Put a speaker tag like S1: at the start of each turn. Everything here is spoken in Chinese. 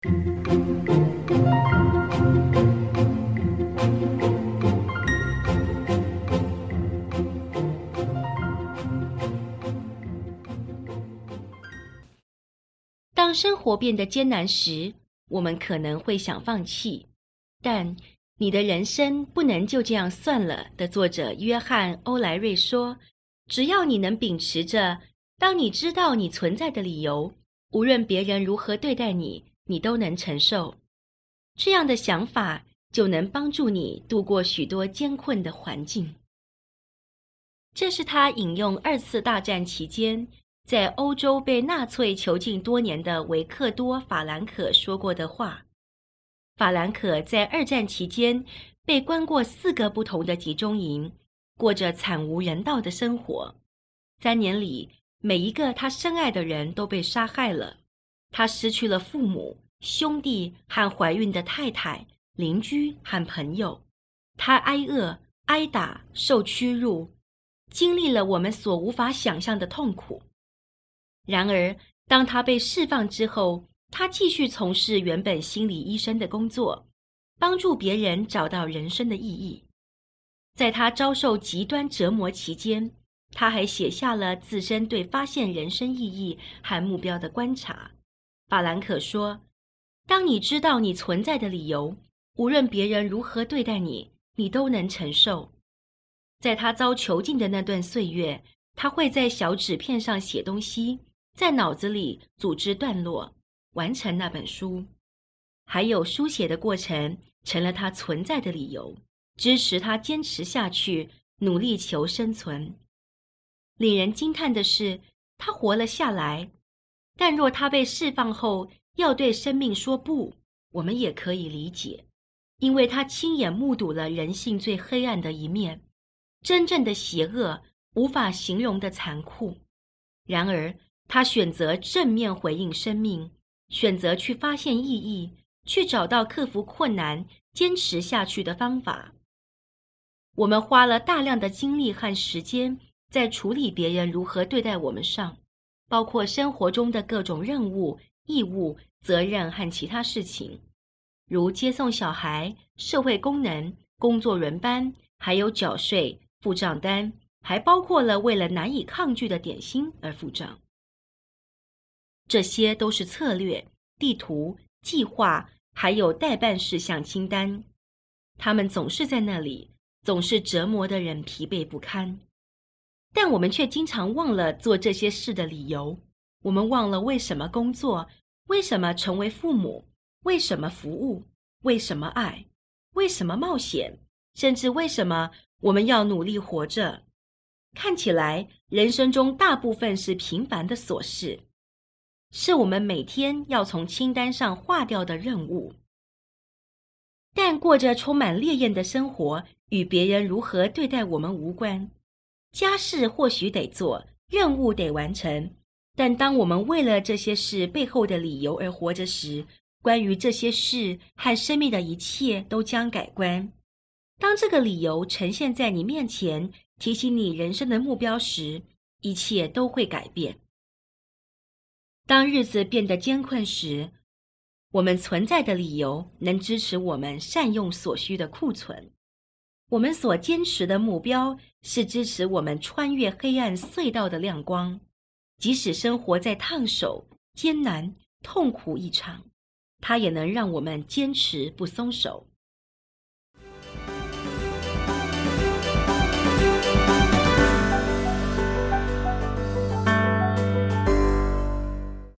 S1: 当生活变得艰难时，我们可能会想放弃，但你的人生不能就这样算了。的作者约翰·欧莱瑞说：“只要你能秉持着，当你知道你存在的理由，无论别人如何对待你，你都能承受。这样的想法就能帮助你度过许多艰困的环境。”这是他引用二次大战期间在欧洲被纳粹囚禁多年的维克多·法兰克说过的话。法兰克在二战期间被关过四个不同的集中营，过着惨无人道的生活。三年里，每一个他深爱的人都被杀害了。他失去了父母、兄弟和怀孕的太太、邻居和朋友。他挨饿、挨打、受屈辱，经历了我们所无法想象的痛苦。然而，当他被释放之后，他继续从事原本心理医生的工作，帮助别人找到人生的意义。在他遭受极端折磨期间，他还写下了自身对发现人生意义和目标的观察。法兰克说：“当你知道你存在的理由，无论别人如何对待你，你都能承受。”在他遭囚禁的那段岁月，他会在小纸片上写东西，在脑子里组织段落。完成那本书，还有书写的过程成了他存在的理由，支持他坚持下去，努力求生存。令人惊叹的是，他活了下来。但若他被释放后要对生命说不，我们也可以理解，因为他亲眼目睹了人性最黑暗的一面，真正的邪恶，无法形容的残酷。然而，他选择正面回应生命。选择去发现意义，去找到克服困难、坚持下去的方法。我们花了大量的精力和时间在处理别人如何对待我们上，包括生活中的各种任务、义务、责任和其他事情，如接送小孩、社会功能、工作轮班，还有缴税、付账单，还包括了为了难以抗拒的点心而付账。这些都是策略、地图、计划，还有待办事项清单。他们总是在那里，总是折磨的人疲惫不堪。但我们却经常忘了做这些事的理由。我们忘了为什么工作，为什么成为父母，为什么服务，为什么爱，为什么冒险，甚至为什么我们要努力活着。看起来，人生中大部分是平凡的琐事。是我们每天要从清单上划掉的任务，但过着充满烈焰的生活，与别人如何对待我们无关。家事或许得做，任务得完成，但当我们为了这些事背后的理由而活着时，关于这些事和生命的一切都将改观。当这个理由呈现在你面前，提醒你人生的目标时，一切都会改变。当日子变得艰困时，我们存在的理由能支持我们善用所需的库存。我们所坚持的目标是支持我们穿越黑暗隧道的亮光，即使生活在烫手、艰难、痛苦一场，它也能让我们坚持不松手。